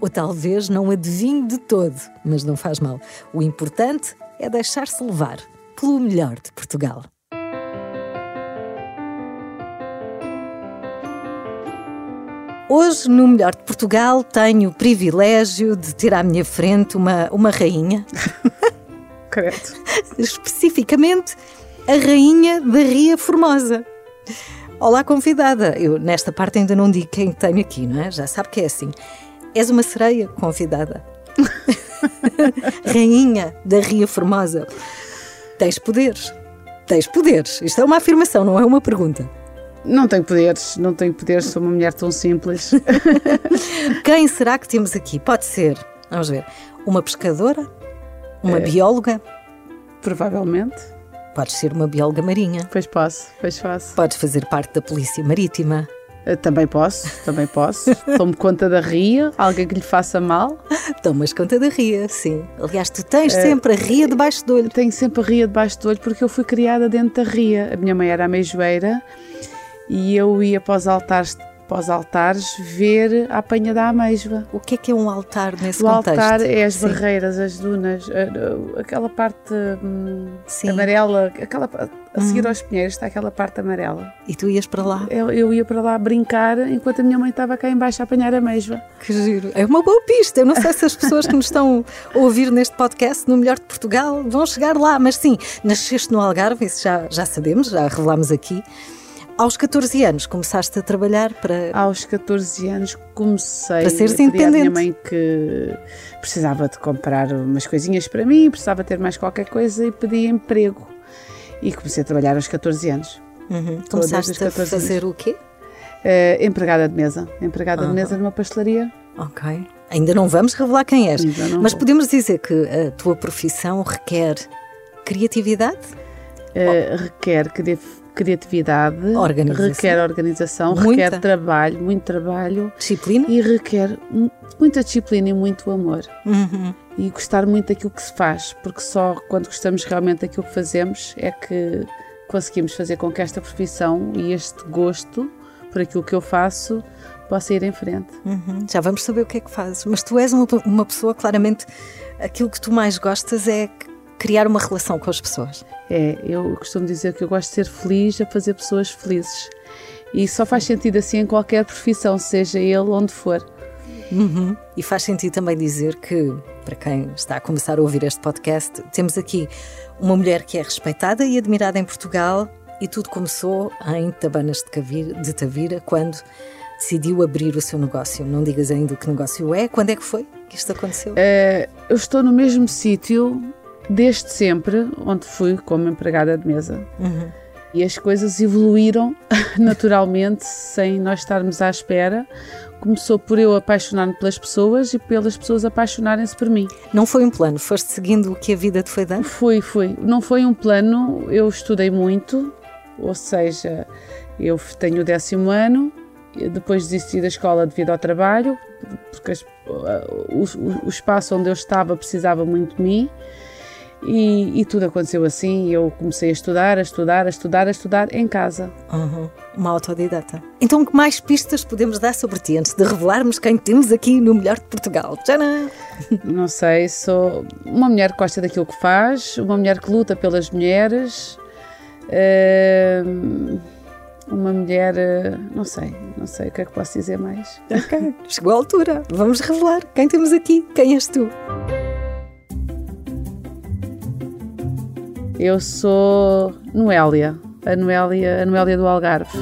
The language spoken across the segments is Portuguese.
ou talvez não adivinhe de todo, mas não faz mal. O importante é deixar-se levar pelo melhor de Portugal. Hoje, no Melhor de Portugal, tenho o privilégio de ter à minha frente uma, uma rainha. Correto. Especificamente, a rainha da Ria Formosa. Olá, convidada. Eu, nesta parte, ainda não digo quem tenho aqui, não é? Já sabe que é assim. És uma sereia convidada. rainha da Ria Formosa. Tens poderes. Tens poderes. Isto é uma afirmação, não é uma pergunta. Não tenho poderes, não tenho poderes, sou uma mulher tão simples. Quem será que temos aqui? Pode ser, vamos ver, uma pescadora? Uma É. bióloga? Provavelmente. Podes ser uma bióloga marinha. Pois posso, pois faço. Podes fazer parte da Polícia Marítima. Eh, Também posso, também posso. Tomo conta da ria, alguém que lhe faça mal. Tomas conta da ria, sim. Aliás, tu tens É. sempre a ria debaixo do olho. Tenho sempre a ria debaixo do olho porque eu fui criada dentro da ria. A minha mãe era ameijoeira e eu ia para os altares, para os altares ver a apanha da ameijoa. O que é que é um altar nesse O contexto? altar é as Sim. barreiras, as dunas, aquela parte hum, amarela, aquela, a seguir Hum. aos pinheiros está aquela parte amarela. E tu ias para lá? Eu, eu ia para lá brincar enquanto a minha mãe estava cá embaixo a apanhar a ameijoa. Que giro. É uma boa pista. Eu não sei se as pessoas que nos estão a ouvir neste podcast, no Melhor de Portugal, vão chegar lá. Mas sim, nasceste no Algarve, isso já, já sabemos, já revelámos aqui. Aos 14 anos começaste a trabalhar para. Aos 14 anos comecei Para seres a minha mãe que precisava de comprar umas coisinhas para mim, precisava ter mais qualquer coisa e pedi emprego. E comecei a trabalhar aos 14 anos. Uhum. Começaste as a 14 fazer o quê? Eh, empregada de mesa. Empregada Aham. de mesa numa pastelaria. Ok. Ainda não vamos revelar quem és. Mas vou. podemos dizer que a tua profissão requer criatividade? Eh, requer cri- criatividade, Organização. requer organização, Muita. requer trabalho, muito trabalho Disciplina? e requer mu- muita disciplina e muito amor. Uhum. E gostar muito daquilo que se faz, porque só quando gostamos realmente daquilo que fazemos é que conseguimos fazer com que esta profissão e este gosto por aquilo que eu faço possa ir em frente. Uhum. Já vamos saber o que é que fazes. Mas tu és uma, uma pessoa, claramente, aquilo que tu mais gostas é criar uma relação com as pessoas. É, eu costumo dizer que eu gosto de ser feliz a fazer pessoas felizes. E só faz sentido assim em qualquer profissão, seja ele onde for. Uhum. E faz sentido também dizer que, para quem está a começar a ouvir este podcast, temos aqui uma mulher que é respeitada e admirada em Portugal e tudo começou em Tabanas de, Cavira, de Tavira, quando decidiu abrir o seu negócio. Não digas ainda que negócio é. Quando é que foi que isto aconteceu? Eh, eu estou no mesmo sítio desde sempre, onde fui como empregada de mesa. Uhum. E as coisas evoluíram naturalmente, sem nós estarmos à espera. Começou por eu apaixonar-me pelas pessoas e pelas pessoas apaixonarem-se por mim. Não foi um plano, foste seguindo o que a vida te foi dando? Fui, fui. Não foi um plano, eu estudei muito, ou seja, eu tenho o décimo ano, depois desisti da escola devido ao trabalho, porque o, o- o espaço onde eu estava precisava muito de mim. E, e tudo aconteceu assim. Eu comecei a estudar, a estudar, a estudar, a estudar em casa. Uhum. Uma autodidata. Então, que mais pistas podemos dar sobre ti antes de revelarmos quem temos aqui no Melhor de Portugal? Tcharam! Não sei, sou uma mulher que gosta daquilo que faz, uma mulher que luta pelas mulheres, hum, uma mulher, eh, não sei, não sei o que é que posso dizer mais. Ok, chegou a altura. Vamos revelar quem temos aqui. Quem és tu? Eu sou Noélia, a Noélia, a Noélia do Algarve.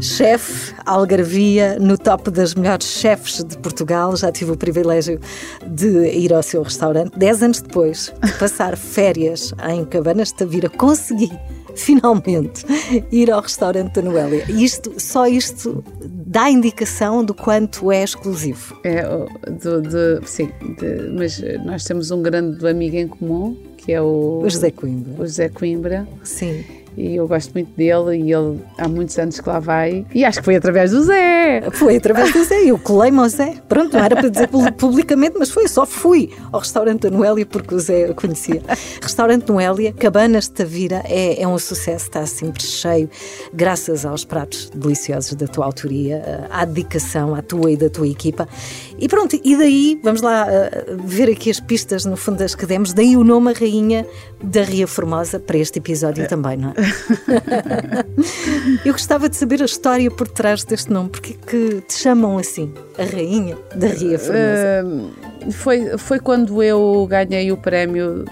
Chefe, Algarvia, no top das melhores chefes de Portugal. Já tive o privilégio de ir ao seu restaurante. Dez anos depois de passar férias em Cabanas de Tavira, consegui finalmente ir ao restaurante da Noélia. Isto, só isto dá indicação do quanto é exclusivo. É, do, de, sim, de, mas nós temos um grande amigo em comum, que é o, o José Coimbra. O José Coimbra. Sim e eu gosto muito dele e ele há muitos anos que lá vai e acho que foi através do Zé. Foi através do Zé, eu colei-me ao Zé. Pronto, não era para dizer publicamente, mas foi, só fui ao restaurante da Noélia porque o Zé conhecia. Restaurante Noélia, Cabanas de Tavira, é, é um sucesso, está sempre cheio, graças aos pratos deliciosos da tua autoria, à dedicação, à tua e da tua equipa. E pronto, e daí, vamos lá uh, ver aqui as pistas, no fundo, das que demos, daí o nome a Rainha da Ria Formosa para este episódio é. também, não é? Eu gostava de saber a história por trás deste nome. Porque que te chamam assim, a rainha da Ria Formosa? Uh, foi, foi quando eu ganhei o prémio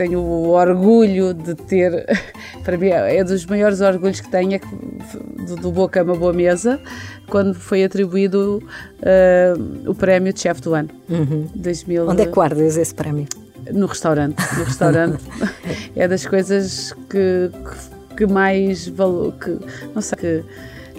tenho o orgulho de ter, para mim é dos maiores orgulhos que tenho, é do, do Boa Cama Boa Mesa, quando foi atribuído uh, o prémio de chefe do ano. Uhum. 2000... Onde é que guardas esse prémio? No restaurante. No restaurante é das coisas que, que, que mais valor. Que, não sei. Que,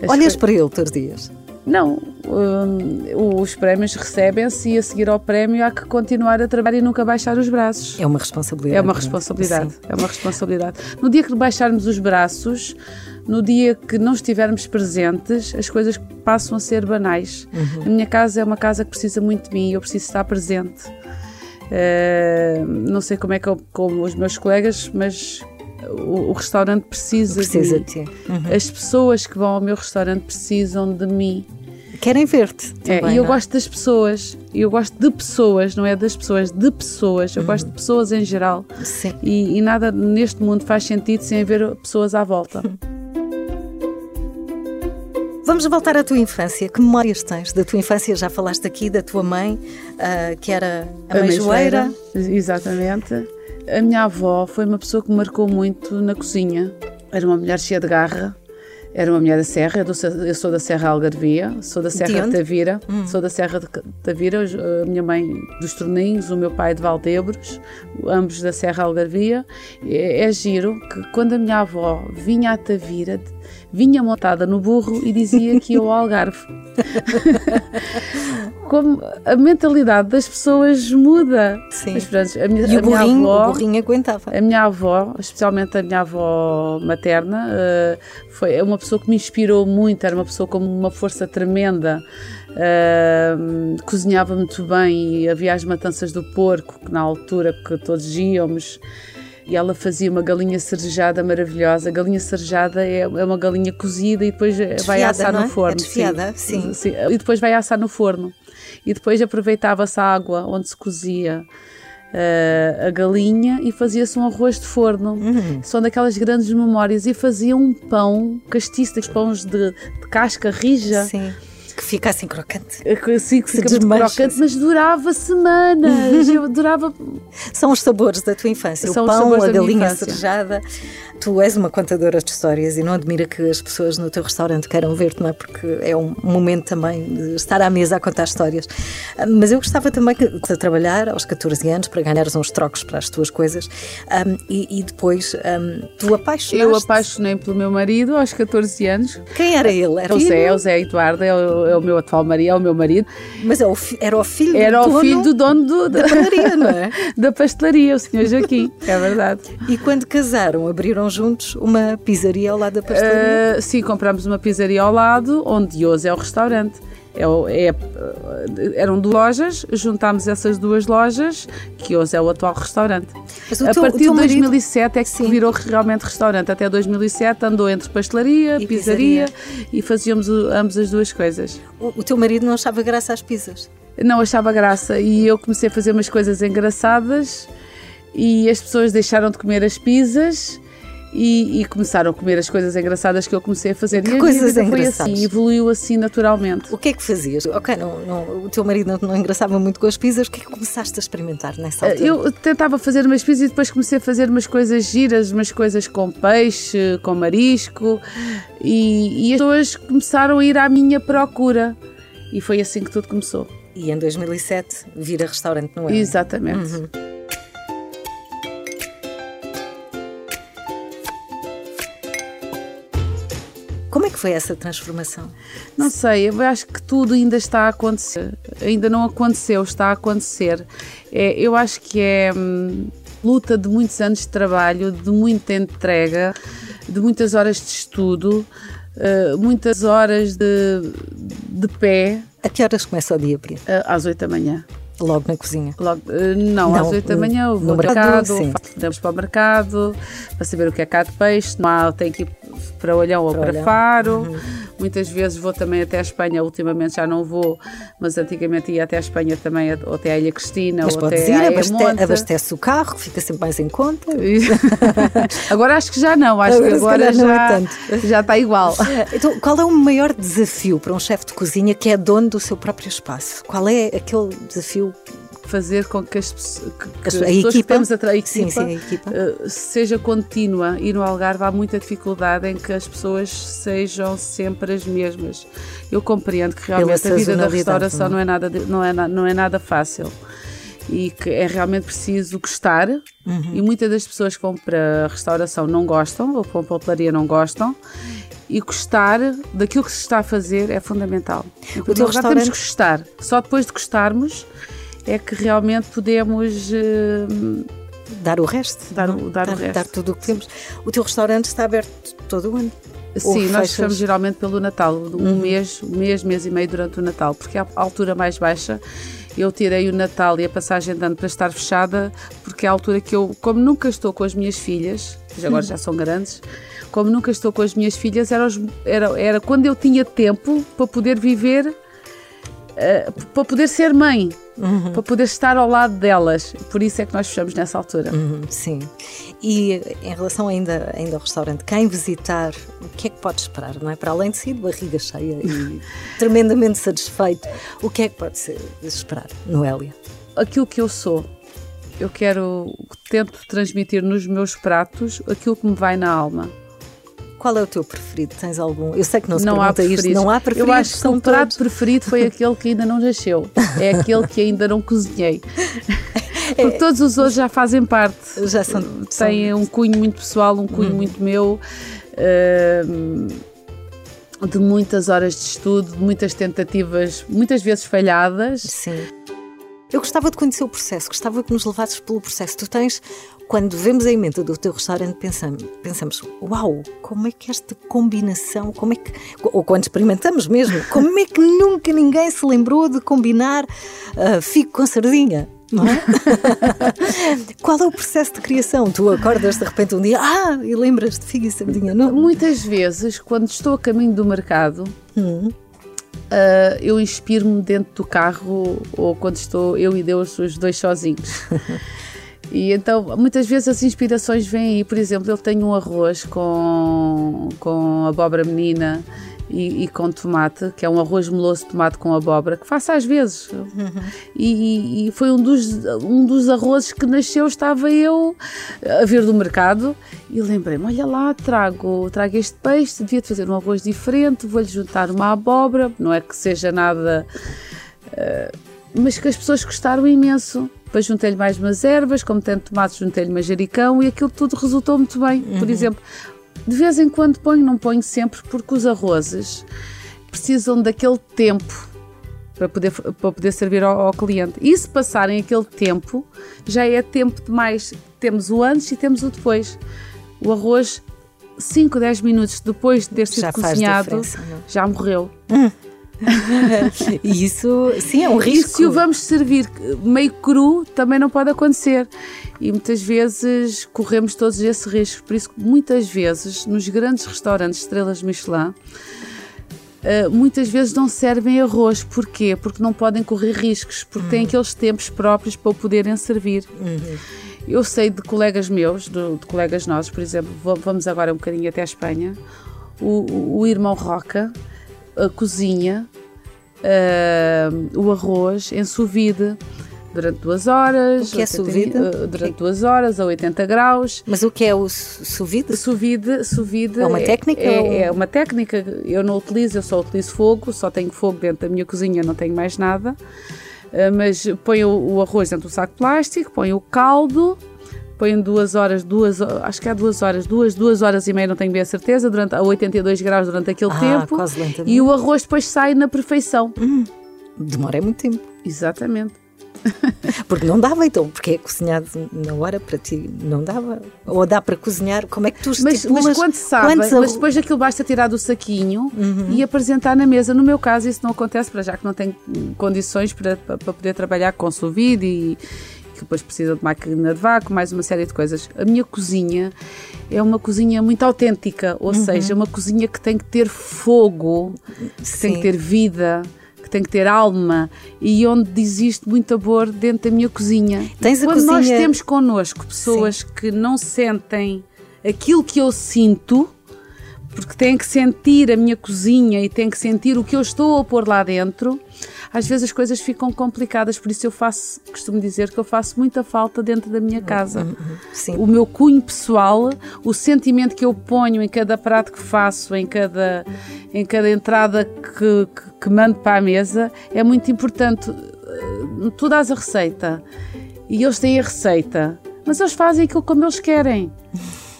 Olhas para ele todos os dias? Não, um, os prémios recebem-se e a seguir ao prémio há que continuar a trabalhar e nunca baixar os braços. É uma responsabilidade. É uma responsabilidade. É uma responsabilidade. No dia que baixarmos os braços, no dia que não estivermos presentes, as coisas passam a ser banais. Uhum. A minha casa é uma casa que precisa muito de mim e eu preciso estar presente. Uh, não sei como é que eu, com os meus colegas, mas o, o restaurante precisa, precisa de, de ti. Uhum. As pessoas que vão ao meu restaurante precisam de mim. Querem ver-te. É, e eu é? gosto das pessoas, eu gosto de pessoas, não é das pessoas, de pessoas. Eu uhum. gosto de pessoas em geral. Sim. E, e, nada neste mundo faz sentido sem haver pessoas à volta. Uhum. Vamos voltar à tua infância. Que memórias tens da tua infância? Já falaste aqui da tua mãe, uh, que era a, a mãe joeira. Exatamente. A minha avó foi uma pessoa que me marcou muito na cozinha. Era uma mulher cheia de garra, era uma mulher da Serra, eu sou da Serra Algarvia, sou da Serra de, de Tavira, hum. sou da Serra de Tavira, a minha mãe dos Torninhos, o meu pai de Valdebros, ambos da Serra Algarvia. É, é giro que quando a minha avó vinha a Tavira, vinha montada no burro e dizia que ia ao Algarve. Como a mentalidade das pessoas muda. Sim. Mas, pronto, a minha, e o, burrinho, minha avó, o burrinho aguentava. A minha avó, especialmente a minha avó materna, uh, foi uma pessoa que me inspirou muito, era uma pessoa com uma força tremenda. Uh, cozinhava muito bem e havia as matanças do porco, que na altura que todos íamos e ela fazia uma galinha cerejada maravilhosa. A galinha cerejada é, é uma galinha cozida e depois desfiada, vai assar no é? forno. É desfiada, sim. Sim. sim. E depois vai assar no forno. E depois aproveitava-se a água onde se cozia. Uh, a galinha e fazia-se um arroz de forno. Uhum. São daquelas grandes memórias. E fazia um pão castiço, daqueles pães de, de casca rija. Sim que fica assim crocante. Sim, que fica muito crocante, mas durava semanas. Eu durava. São os sabores da tua infância. São o pão, a galinha cerejada. Tu és uma contadora de histórias e não admira que as pessoas no teu restaurante queiram ver-te, não é? Porque é um momento também de estar à mesa a contar histórias. Mas eu gostava também de trabalhar aos 14 anos para ganhares uns trocos para as tuas coisas um, e, e, depois um, tu apaixonaste. Eu apaixonei pelo meu marido aos 14 anos. Quem era ele? Era o Zé, o Zé Eduardo, é o, é o meu atual marido, é o meu marido. Mas é o, era o filho era do dono, o filho do dono do, da pastelaria, não é? da pastelaria, o senhor Joaquim, é verdade. E quando casaram, abriram juntos uma pizzaria ao lado da pastelaria? Uh, sim, compramos uma pizzaria ao lado, onde hoje é o restaurante. É, é, eram duas lojas, juntámos essas duas lojas, que hoje é o atual restaurante. a teu, partir de 2007 marido... é que se virou realmente restaurante. Até 2007 andou entre pastelaria, e pizzaria, pizzaria, e fazíamos ambas as duas coisas. O, o teu marido não achava graça às pizzas? Não achava graça e eu comecei a fazer umas coisas engraçadas e as pessoas deixaram de comer as pizzas e, e, começaram a comer as coisas engraçadas que eu comecei a fazer. Que e a coisas vida foi engraçadas? assim, evoluiu assim naturalmente. O que é que fazias? Ok, não, não, o teu marido não, não engraçava muito com as pizzas, o que é que começaste a experimentar nessa altura? Eu tentava fazer umas pizzas e depois comecei a fazer umas coisas giras, umas coisas com peixe, com marisco e, e as pessoas começaram a ir à minha procura. E foi assim que tudo começou. E em 2007 vira restaurante no é? Exatamente. Uhum. Como é que foi essa transformação? Não sei, eu acho que tudo ainda está a acontecer. Ainda não aconteceu, está a acontecer. É, eu acho que é hum, luta de muitos anos de trabalho, de muita entrega, de muitas horas de estudo, uh, muitas horas de, de pé. A que horas começa o dia, Pri? Uh, às 8 da manhã. Logo na cozinha? Logo, não, não, às 8 da manhã eu vou ao mercado, mercado para o mercado para saber o que é cá de peixe. Não há, tenho que ir para Olhão ou para, para Faro. Uhum. Muitas vezes vou também até a Espanha, ultimamente já não vou, mas antigamente ia até a Espanha também, ou até a Ilha Cristina, mas ou até ir, a abastece, abastece o carro, fica sempre mais em conta. agora acho que já não, acho agora que agora já, é já está igual. Então, qual é o maior desafio para um chefe de cozinha que é dono do seu próprio espaço? Qual é aquele desafio fazer com que as, que, que as pessoas equipa, que temos a, equipa, sim, sim, a equipa. Uh, seja contínua e no Algarve há muita dificuldade em que as pessoas sejam sempre as mesmas. Eu compreendo que realmente a vida da restauração não é nada, não é, não é nada fácil e que é realmente preciso gostar uhum. e muitas das pessoas que vão para a restauração não gostam ou para a hotelaria não gostam e gostar daquilo que se está a fazer é fundamental. Em o teu restaurante... temos que gostar. Só depois de gostarmos é que realmente podemos uh, dar o resto, dar, o, dar, dar, o resto. dar tudo o que temos. O teu restaurante está aberto todo o ano? Sim, nós fechamos geralmente pelo Natal, um uhum. mês, um mês, mês e meio durante o Natal, porque é a altura mais baixa. Eu tirei o Natal e a passagem de ano para estar fechada, porque é a altura que eu, como nunca estou com as minhas filhas, que agora já são grandes, como nunca estou com as minhas filhas, era, era, era quando eu tinha tempo para poder viver, uh, para poder ser mãe uhum. para poder estar ao lado delas. Por isso é que nós fechamos nessa altura. Uhum, sim. E em relação ainda, ainda ao restaurante, quem visitar, o que é que pode esperar? Não é? Para além de sair de barriga cheia e tremendamente satisfeito, o que é que pode ser, esperar, Noélia? Aquilo que eu sou. Eu quero, tento transmitir nos meus pratos aquilo que me vai na alma. Qual é o teu preferido? Tens algum? Eu sei que não se não pergunta há isto, não há preferidos. Eu acho que o prato preferido foi aquele que ainda não nasceu. É aquele que ainda não cozinhei. Porque todos os outros já fazem parte. Já são. Têm são... um cunho muito pessoal, um cunho hum. muito meu. Uh, de muitas horas de estudo, de muitas tentativas, muitas vezes falhadas. Sim. Eu gostava de conhecer o processo, gostava que nos levasses pelo processo. Tu tens quando vemos a emenda do teu restaurante, pensamos, pensamos, uau, como é que esta combinação, como é que, ou quando experimentamos mesmo, como é que nunca ninguém se lembrou de combinar uh, figo com sardinha? Não é? Qual é o processo de criação? Tu acordas de repente um dia, ah, e lembras de figo e sardinha? Não? Muitas vezes, quando estou a caminho do mercado, hum. Uh, eu inspiro-me dentro do carro ou quando estou eu e Deus os dois sozinhos. E então, muitas vezes as inspirações vêm aí. Por exemplo, eu tenho um arroz com, com abóbora menina e, e, com tomate, que é um arroz meloso de tomate com abóbora, que faço às vezes. E, e, foi um dos, um dos arrozes que nasceu, estava eu a ver do mercado e lembrei-me, olha lá, trago, trago este peixe, devia fazer um arroz diferente, vou-lhe juntar uma abóbora, não é que seja nada... Uh, mas que as pessoas gostaram imenso. Depois juntei-lhe mais umas ervas, como tem tomate, juntei-lhe manjericão e aquilo tudo resultou muito bem. Uhum. Por exemplo, de vez em quando ponho, não ponho sempre, porque os arrozes precisam daquele tempo para poder, para poder servir ao, ao, cliente. E se passarem aquele tempo, já é tempo demais. Temos o antes e temos o depois. O arroz, 5, 10 minutos depois de ter sido já cozinhado, já morreu. Hum. e isso, sim, é um risco. E se o vamos servir meio cru, também não pode acontecer. E muitas vezes corremos todos esse risco. Por isso, muitas vezes, nos grandes restaurantes estrelas Michelin, Uh, muitas vezes não servem arroz. Porquê? Porque não podem correr riscos, porque uhum. têm aqueles tempos próprios para o poderem servir. Uhum. Eu sei de colegas meus, de, de colegas nossos, por exemplo, vamos agora um bocadinho até a Espanha, o, o irmão Roca, a cozinha, uh, o arroz em sous vide durante duas horas. O que é sous vide? Uh, durante duas horas a 80 graus. Mas o que é o sous vide? Sous vide, sous vide é uma técnica? É, ou... é, uma técnica. Eu não utilizo, eu só utilizo fogo, só tenho fogo dentro da minha cozinha, não tenho mais nada. Uh, mas ponho o, o arroz dentro do saco plástico, ponho o caldo põe duas horas, duas, acho que há duas horas, duas, duas horas e meia, não tenho bem a certeza, durante, a 82 graus durante aquele ah, tempo. E o arroz depois sai na perfeição. Hum, demora muito tempo. Exatamente. Porque não dava então, porque é cozinhado na hora para ti, não dava. Ou dá para cozinhar, como é que tu mas, mas quando sabe, mas depois daquilo basta tirar do saquinho uhum. e apresentar na mesa. No meu caso isso não acontece, para já que não tenho condições para, para poder trabalhar com sous e, que depois precisa de máquina de vácuo, mais uma série de coisas. A minha cozinha é uma cozinha muito autêntica, ou uhum. seja, uma cozinha que tem que ter fogo, que Sim. tem que ter vida que tem que ter alma e onde existe muito amor dentro da minha cozinha. Tens Quando cozinha... nós temos connosco pessoas Sim. que não sentem aquilo que eu sinto, porque têm que sentir a minha cozinha e têm que sentir o que eu estou a pôr lá dentro, às vezes as coisas ficam complicadas, por isso eu faço, costumo dizer que eu faço muita falta dentro da minha casa. Uhum, uhum. Sim. O meu cunho pessoal, o sentimento que eu ponho em cada prato que faço, em cada, em cada entrada que, que, que mando para a mesa, é muito importante. Tu dás a receita e eles têm a receita, mas eles fazem aquilo como eles querem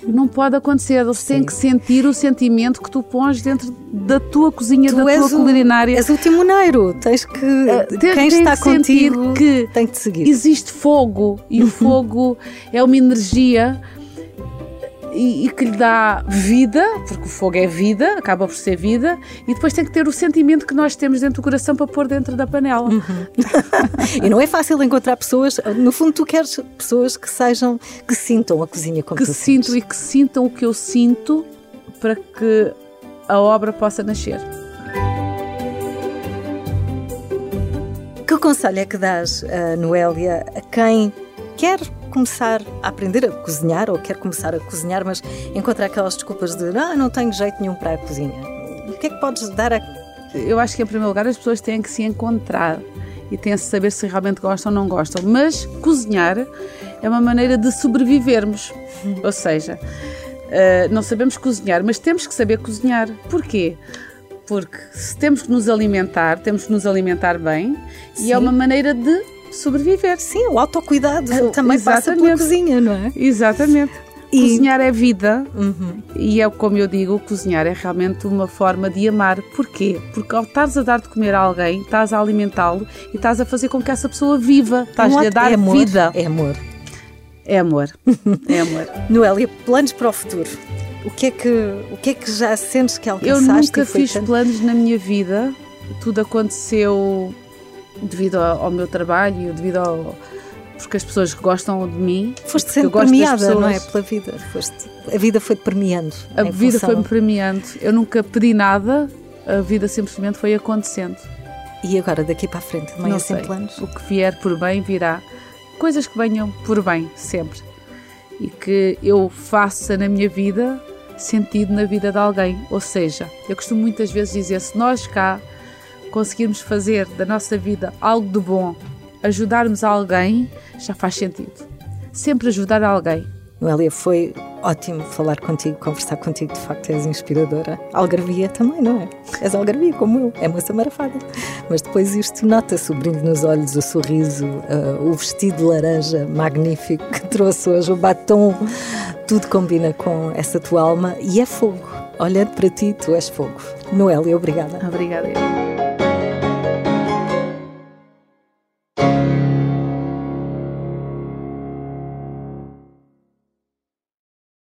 não pode acontecer. Eles têm que sentir o sentimento que tu pões dentro da tua cozinha, tu da tua culinária. És o timoneiro, tens que. Uh, quem está que contigo que tem que te seguir. Existe fogo e o fogo é uma energia e, e, que lhe dá vida, porque o fogo é vida, acaba por ser vida, e depois tem que ter o sentimento que nós temos dentro do coração para pôr dentro da panela. Uhum. e não é fácil encontrar pessoas, no fundo, tu queres pessoas que sejam, que sintam a cozinha como que tu sintam e que sintam o que eu sinto para que a obra possa nascer. Que conselho é que dás, uh, Noélia, a quem quer começar a aprender a cozinhar ou quer começar a cozinhar, mas encontra aquelas desculpas de ah, não tenho jeito nenhum para a cozinha. O que é que podes dar a. Eu acho que, em primeiro lugar, as pessoas têm que se encontrar e têm que saber se realmente gostam ou não gostam. Mas cozinhar é uma maneira de sobrevivermos. ou seja, uh, não sabemos cozinhar, mas temos que saber cozinhar. Porquê? Porque se temos que nos alimentar, temos que nos alimentar bem Sim. e é uma maneira de sobreviver. Sim, o autocuidado uh, também exatamente. passa pela cozinha, não é? Exatamente. E... Cozinhar é vida uhum. e é como eu digo, cozinhar é realmente uma forma de amar. Porquê? Porque ao estás a dar de comer a alguém, estás a alimentá-lo e estás a fazer com que essa pessoa viva, estás-lhe a dar é amor, vida. É amor. É amor. é amor. Noélia, planos para o futuro? O que é que, o que, é que já sentes que alcançaste? Eu nunca fiz tanto... planos na minha vida. Tudo aconteceu devido ao, meu trabalho, devido ao porque as pessoas gostam de mim. Foste sempre premiada, pessoas, não é? Pela vida. Foste, a vida foi-te premiando. A vida foi-me premiando. Eu nunca pedi nada, a vida simplesmente foi acontecendo. E agora, daqui para a frente, não sem planos? O que vier por bem virá. Coisas que venham por bem, sempre. E que eu faça na minha vida sentido na vida de alguém. Ou seja, eu costumo muitas vezes dizer: se nós cá conseguirmos fazer da nossa vida algo de bom, ajudarmos alguém, já faz sentido. Sempre ajudar alguém. Noélia, foi ótimo falar contigo, conversar contigo, de facto és inspiradora. Algarvia também, não é? És algarvia como eu, é moça marafada. Mas depois isto nota-se, o brilho nos olhos, o sorriso, uh, o vestido laranja magnífico que trouxe hoje, o batom, tudo combina com essa tua alma e é fogo. Olhando para ti, tu és fogo. Noélia, obrigada. Obrigada. Thank you.